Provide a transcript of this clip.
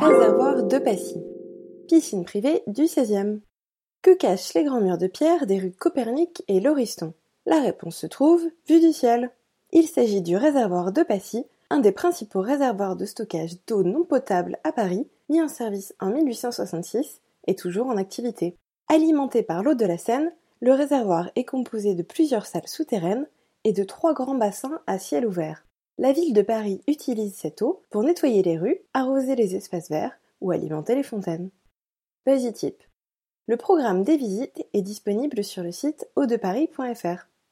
Réservoir de Passy. Piscine privée du 16e. Que cachent les grands murs de pierre des rues Copernic et Lauriston? La réponse se trouve vue du ciel. Il s'agit du réservoir de Passy, un des principaux réservoirs de stockage d'eau non potable à Paris, mis en service en 1866 et toujours en activité. Alimenté par l'eau de la Seine, le réservoir est composé de plusieurs salles souterraines et de trois grands bassins à ciel ouvert. La ville de Paris utilise cette eau pour nettoyer les rues, arroser les espaces verts ou alimenter les fontaines. Type. Le programme des visites est disponible sur le site eaudeparis.fr.